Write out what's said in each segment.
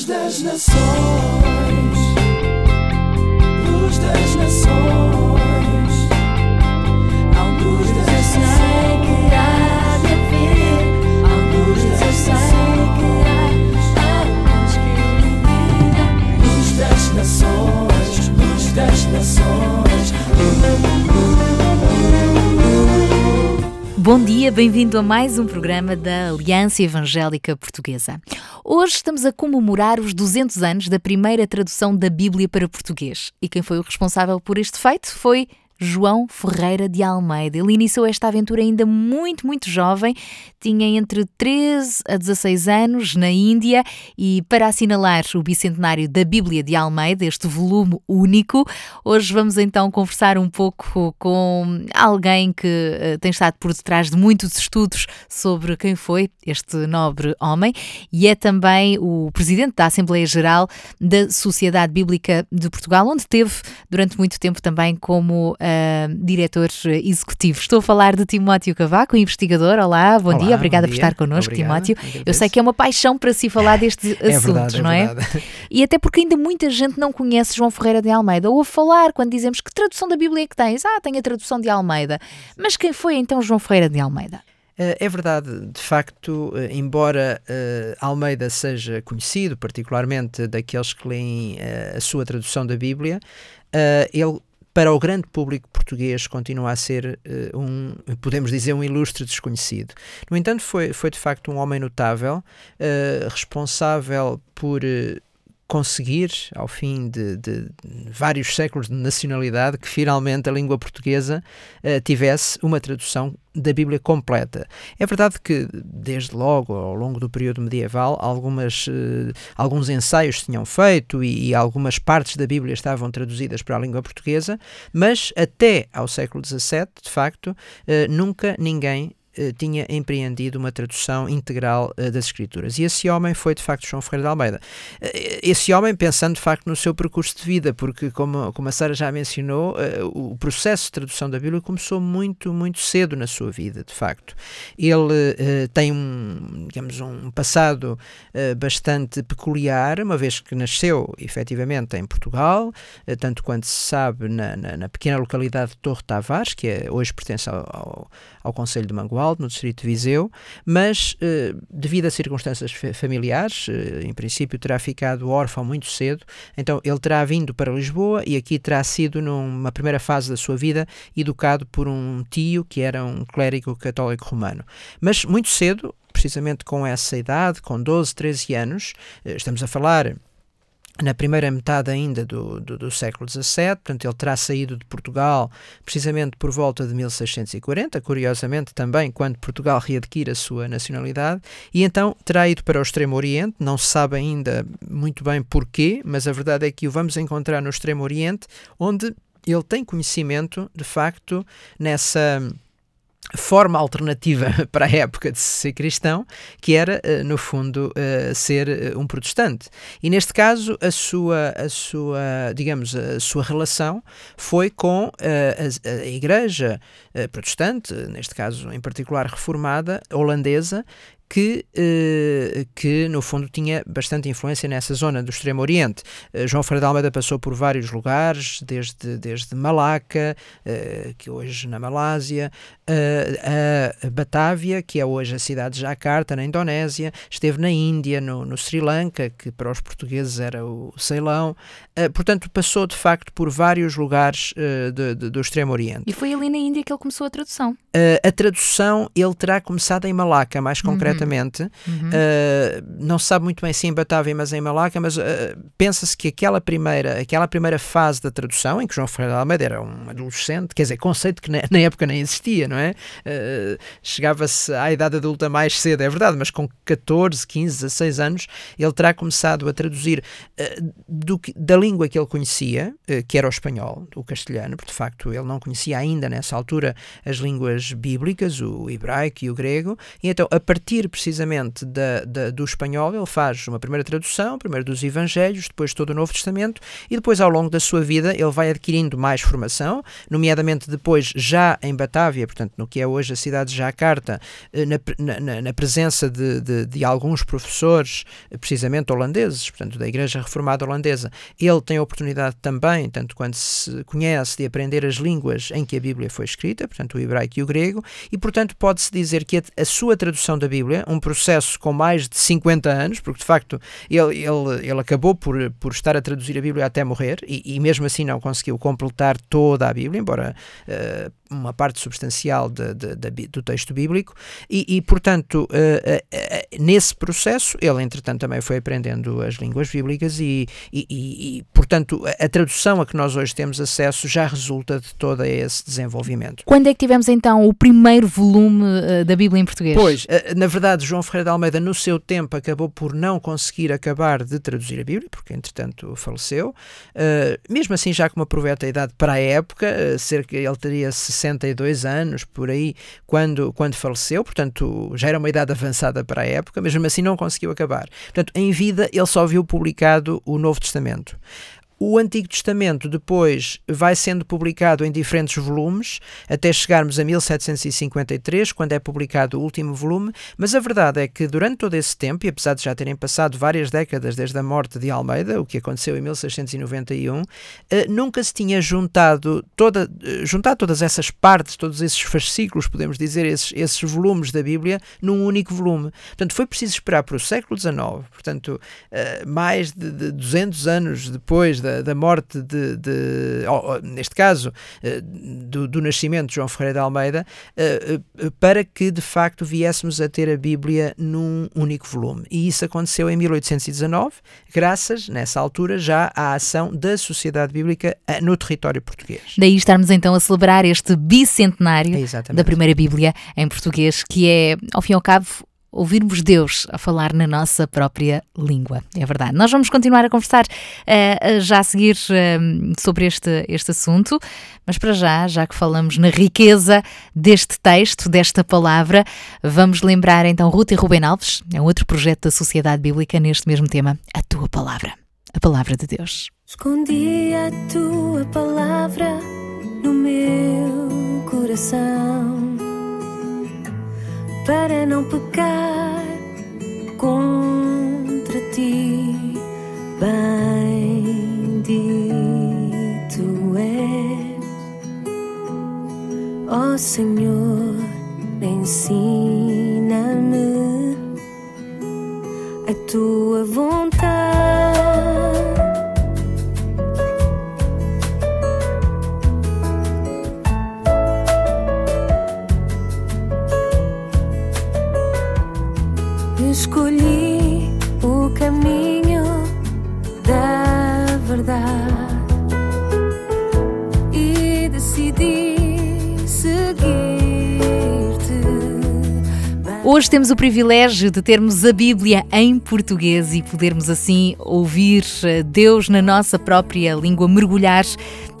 Luz das nações, luz das nações, a luz das sei que há de haver, a luz das ilumina, luz das nações, luz das nações. Bom dia, bem-vindo a mais um programa da Aliança Evangélica Portuguesa. Hoje estamos a comemorar os 200 anos da primeira tradução da Bíblia para português. E quem foi o responsável por este feito foi João Ferreira de Almeida. Ele iniciou esta aventura ainda muito, muito jovem, tinha entre 13 a 16 anos na Índia. E para assinalar o bicentenário da Bíblia de Almeida, este volume único, hoje vamos então conversar um pouco com alguém que uh, tem estado por detrás de muitos estudos sobre quem foi este nobre homem. E é também o presidente da Assembleia Geral da Sociedade Bíblica de Portugal, onde teve durante muito tempo também como uh, diretor executivo. Estou a falar de Timóteo Cavaco, investigador. Olá, bom Olá, dia, obrigada bom por estar connosco, Obrigado, Timóteo. Eu sei que é uma paixão para si falar destes É assuntos, verdade, é não é? verdade. E até porque ainda muita gente não conhece João Ferreira de Almeida. Ou a falar, quando dizemos que tradução da Bíblia é que tens? Ah, tenho a tradução de Almeida. Mas quem foi então João Ferreira de Almeida? Eh, É verdade, de facto, eh, embora eh, Almeida seja conhecido, particularmente daqueles que leem eh, a sua tradução da Bíblia, eh, ele, para o grande público português, continua a ser eh, um, podemos dizer, um ilustre desconhecido. No entanto, foi, foi de facto um homem notável, eh, responsável por. eh, conseguir, ao fim de, de vários séculos de nacionalidade, que finalmente a língua portuguesa eh, tivesse uma tradução da Bíblia completa. É verdade que, desde logo, ao longo do período medieval, algumas, eh, alguns ensaios tinham feito e, e algumas partes da Bíblia estavam traduzidas para a língua portuguesa, mas até ao século XVII, de facto, eh, nunca ninguém tinha empreendido uma tradução integral eh, das Escrituras. E esse homem foi, de facto, João Ferreira de Almeida. Eh, Esse homem pensando, de facto, no seu percurso de vida, porque, como, como a Sara já mencionou, eh, o processo de tradução da Bíblia começou muito, muito cedo na sua vida, de facto. Ele eh, tem um, digamos, um passado eh, bastante peculiar, uma vez que nasceu, efetivamente, em Portugal, eh, tanto quanto se sabe, na, na, na pequena localidade de Torre Tavares, que é, hoje pertence ao, ao, ao Conselho de Mangualde, no distrito de Viseu, mas eh, devido a circunstâncias fa- familiares, eh, em princípio terá ficado órfão muito cedo, então ele terá vindo para Lisboa e aqui terá sido, numa primeira fase da sua vida, educado por um tio que era um clérigo católico romano. Mas muito cedo, precisamente com essa idade, com 12, 13 anos, eh, estamos a falar na primeira metade ainda do, do, do século XVII, portanto ele terá saído de Portugal precisamente por volta de 1640, curiosamente também quando Portugal readquire a sua nacionalidade, e então terá ido para o Extremo Oriente, não se sabe ainda muito bem porquê, mas a verdade é que o vamos encontrar no Extremo Oriente, onde ele tem conhecimento, de facto, nessa forma alternativa para a época de ser cristão, que era, eh, no fundo, eh, ser eh, um protestante. E neste caso, a sua, a sua digamos, a sua relação foi com a, a igreja protestante, neste caso em particular reformada, holandesa, que, eh, que no fundo tinha bastante influência nessa zona do Extremo Oriente. Eh, João Ferreira de Almeida passou por vários lugares, desde, desde Malaca, eh, que hoje na Malásia, a Batávia, que é hoje a cidade de Jakarta, na Indonésia, esteve na Índia, no, no Sri Lanka, que para os portugueses era o Ceilão, portanto passou de facto por vários lugares de- de- do Extremo Oriente. E foi ali na Índia que ele começou a tradução. A tradução ele terá começado em Malaca, mais concretamente. Uh, não se sabe muito bem se em Batávia, mas em Malaca. Mas uh, pensa-se que aquela primeira, aquela primeira fase da tradução, em que João Ferreira de Almeida era um adolescente, quer dizer, conceito que na, na época nem existia, não é? Uh, Chegava-se à idade adulta mais cedo, é verdade, mas com 14, 15, 16 anos, ele terá começado a traduzir do da língua que ele conhecia, que era o espanhol, o castelhano, porque de facto ele não conhecia ainda nessa altura as línguas bíblicas, o hebraico e o grego, e então a partir precisamente da, da, do espanhol, ele faz uma primeira tradução, primeiro dos Evangelhos, depois todo o Novo Testamento, e depois, ao longo da sua vida, ele vai adquirindo mais formação, nomeadamente depois, já em Batávia, portanto, no que é hoje a cidade de Jakarta, eh, na, na, na presença de, de, de, alguns professores, eh, precisamente holandeses, portanto, da Igreja Reformada Holandesa, ele tem a oportunidade também, tanto quando se conhece, de aprender as línguas em que a Bíblia foi escrita, portanto, o hebraico e o grego, e, portanto, pode-se dizer que a, a sua tradução da Bíblia, um processo com mais de 50 anos, porque de facto ele, ele, ele acabou por, por estar a traduzir a Bíblia até morrer e, e mesmo assim não conseguiu completar toda a Bíblia, embora uh, uma parte substancial de, de, de, do texto bíblico, e, e portanto, uh, uh, nesse processo, ele entretanto também foi aprendendo as línguas bíblicas e, e, e, portanto, a tradução a que nós hoje temos acesso já resulta de todo esse desenvolvimento. Quando é que tivemos então o primeiro volume da Bíblia em português? Pois, na verdade, João Ferreira de Almeida, no seu tempo, acabou por não conseguir acabar de traduzir a Bíblia, porque entretanto faleceu, mesmo assim já com uma proveta idade para a época, cerca, ele teria 62 anos, por aí, quando, quando faleceu, portanto já era uma idade avançada para a época, mesmo assim não conseguiu acabar. Portanto, em vida ele só viu publicado o Novo Testamento. O Antigo Testamento depois vai sendo publicado em diferentes volumes, até chegarmos a 1753, quando é publicado o último volume, mas a verdade é que durante todo esse tempo, e apesar de já terem passado várias décadas desde a morte de Almeida, o que aconteceu em 1691, eh, nunca se tinha juntado, toda, eh, juntado todas essas partes, todos esses fascículos, podemos dizer, esses, esses volumes da Bíblia, num único volume. Portanto, foi preciso esperar para o século XIX, portanto, eh, mais de, de 200 anos depois da da, da morte de, de oh, neste caso, eh, do, do, nascimento de João Ferreira de Almeida, eh, eh, para que de facto viéssemos a ter a Bíblia num único volume. E isso aconteceu em 1819, graças, nessa altura, já à ação da Sociedade Bíblica no território português. Daí estarmos então a celebrar este bicentenário é da primeira Bíblia em português, que é, ao fim e ao cabo, ouvirmos Deus a falar na nossa própria língua. É verdade. Nós vamos continuar a conversar uh, já a seguir uh, sobre este, este assunto, mas para já, já que falamos na riqueza deste texto, desta palavra, vamos lembrar então Ruth e Ruben Alves, é um outro projeto da Sociedade Bíblica neste mesmo tema, a tua palavra, a palavra de Deus. Escondi a tua palavra no meu coração para não pecar contra ti. Bendito és, ó Senhor, ensina-me Hoje temos o privilégio de termos a Bíblia em português e podermos assim ouvir eh, Deus na nossa própria língua, mergulhar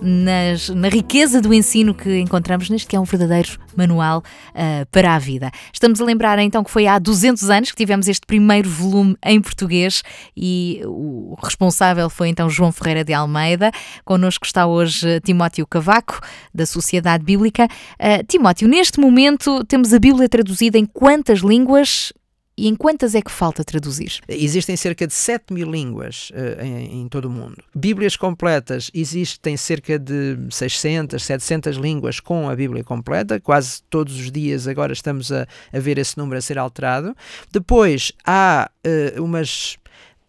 nas, na riqueza do ensino que encontramos neste que é um verdadeiro manual uh, para a vida. Estamos a lembrar então que foi há 200 anos que tivemos este primeiro volume em português e o responsável foi então João Ferreira de Almeida. Connosco está hoje Timóteo Cavaco, da Sociedade Bíblica. Uh, Timóteo, neste momento temos a Bíblia traduzida em quantas línguas e em quantas é que falta traduzir? Existem cerca de 7 mil línguas uh, em, em, todo o mundo. Bíblias completas existem cerca de 600, 700 línguas com a Bíblia completa. Quase todos os dias agora estamos a, a ver esse número a ser alterado. Depois há uh, umas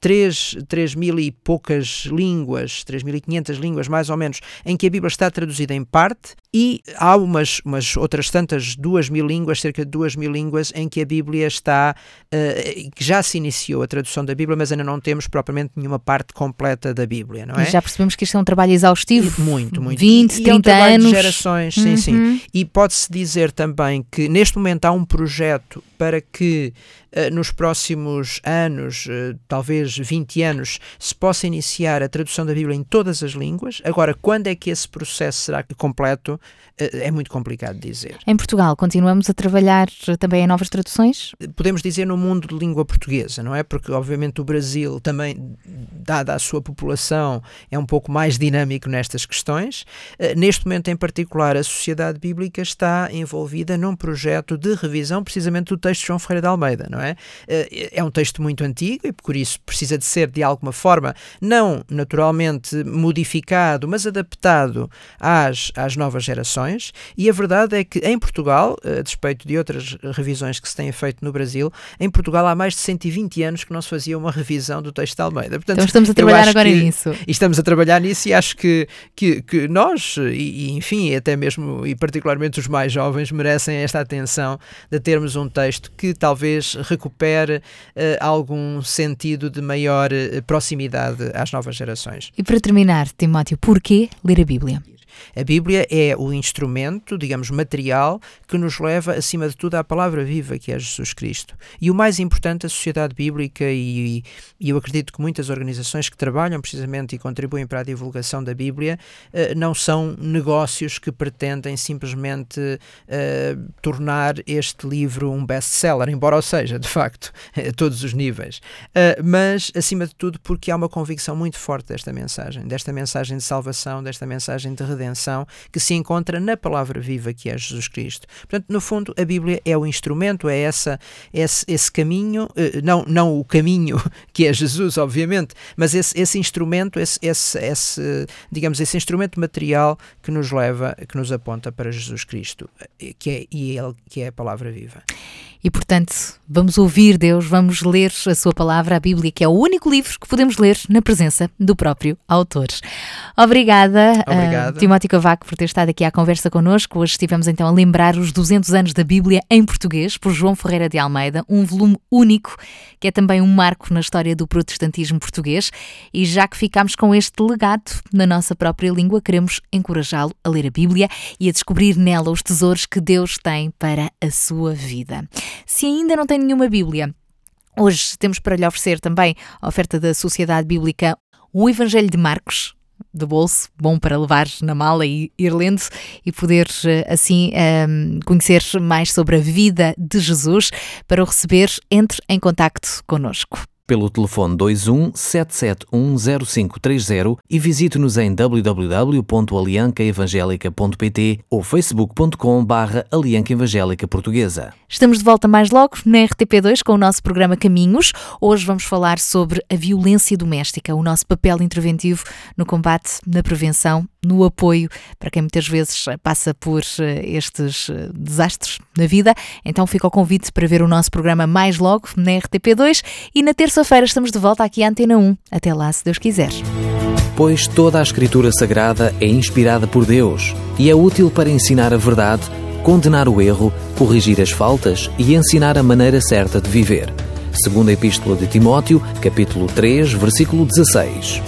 3, 3 mil e poucas línguas, 3.500 línguas mais ou menos, em que a Bíblia está traduzida em parte, e há umas, umas outras tantas, 2 mil línguas, cerca de 2 mil línguas, em que a Bíblia está, uh, que já se iniciou a tradução da Bíblia, mas ainda não temos propriamente nenhuma parte completa da Bíblia, não é? Já percebemos que isto é um trabalho exaustivo. E, muito, muito. 20, e, 30 e é um trabalho anos. de gerações, sim, uhum. sim. E pode-se dizer também que neste momento há um projeto para que uh, nos próximos anos, uh, talvez 20 anos, se possa iniciar a tradução da Bíblia em todas as línguas. Agora, quando é que esse processo será completo? Eh, é muito complicado dizer. Em Portugal, continuamos a trabalhar também em novas traduções? Podemos dizer no mundo de língua portuguesa, não é? Porque, obviamente, o Brasil também, dada a sua população, é um pouco mais dinâmico nestas questões. Eh, neste momento, em particular, a Sociedade Bíblica está envolvida num projeto de revisão precisamente do texto de João Ferreira de Almeida, não é? Eh, é um texto muito antigo e, por isso, precisa de ser, de alguma forma, não naturalmente modificado, mas adaptado às, às novas gerações. E a verdade é que em Portugal, a despeito de outras revisões que se têm feito no Brasil, em Portugal há mais de 120 anos que não se fazia uma revisão do texto de Almeida. Portanto, então estamos a trabalhar agora que, nisso. E estamos a trabalhar nisso e acho que, que, que nós, e, e, enfim, até mesmo e particularmente os mais jovens, merecem esta atenção de termos um texto que talvez recupere uh, algum sentido de maior uh, proximidade às novas gerações. E para terminar, Timóteo, porquê ler a Bíblia? A Bíblia é o instrumento, digamos, material que nos leva, acima de tudo, à palavra viva que é Jesus Cristo. E o mais importante, a sociedade bíblica, e, e eu acredito que muitas organizações que trabalham precisamente e contribuem para a divulgação da Bíblia, uh, não são negócios que pretendem simplesmente uh, tornar este livro um best-seller, embora o seja, de facto, a todos os níveis. Uh, mas, acima de tudo, porque há uma convicção muito forte desta mensagem, desta mensagem de salvação, desta mensagem de redenção redenção que se encontra na palavra viva que é Jesus Cristo. Portanto, no fundo, a Bíblia é o instrumento, é essa, esse, esse caminho, eh, não, não o caminho que é Jesus, obviamente, mas esse, esse instrumento, esse, esse, esse, digamos, esse instrumento material que nos leva, que nos aponta para Jesus Cristo, eh, que é, e ele que é a palavra viva. E, portanto, vamos ouvir Deus, vamos ler a sua palavra, a Bíblia, que é o único livro que podemos ler na presença do próprio autor. Obrigada, uh, Timóteo Cavaco, por ter estado aqui à conversa connosco. Hoje estivemos então a lembrar os 200 anos da Bíblia em português, por João Ferreira de Almeida, um volume único, que é também um marco na história do protestantismo português. E já que ficamos com este legado na nossa própria língua, queremos encorajá-lo a ler a Bíblia e a descobrir nela os tesouros que Deus tem para a sua vida. Se ainda não tem nenhuma Bíblia, hoje temos para lhe oferecer também a oferta da Sociedade Bíblica o Evangelho de Marcos, de bolso, bom para levar na mala e ir lendo e poder assim um, conhecer mais sobre a vida de Jesus. Para o receber, entre em contacto connosco pelo telefone 21 7710530 e visite-nos em www.aliancaevangelica.pt ou facebook.com barra Portuguesa. Estamos de volta mais logo na RTP2 com o nosso programa Caminhos. Hoje vamos falar sobre a violência doméstica, o nosso papel interventivo no combate, na prevenção, no apoio para quem muitas vezes passa por eh, estes eh, desastres na vida. Então fica o convite para ver o nosso programa mais logo na RTP2 e na terça terça-feira estamos de volta aqui à Antena 1. Até lá, se Deus quiser. Pois toda a Escritura Sagrada é inspirada por Deus e é útil para ensinar a verdade, condenar o erro, corrigir as faltas e ensinar a maneira certa de viver. Segunda Epístola de Timóteo, capítulo 3, versículo 16.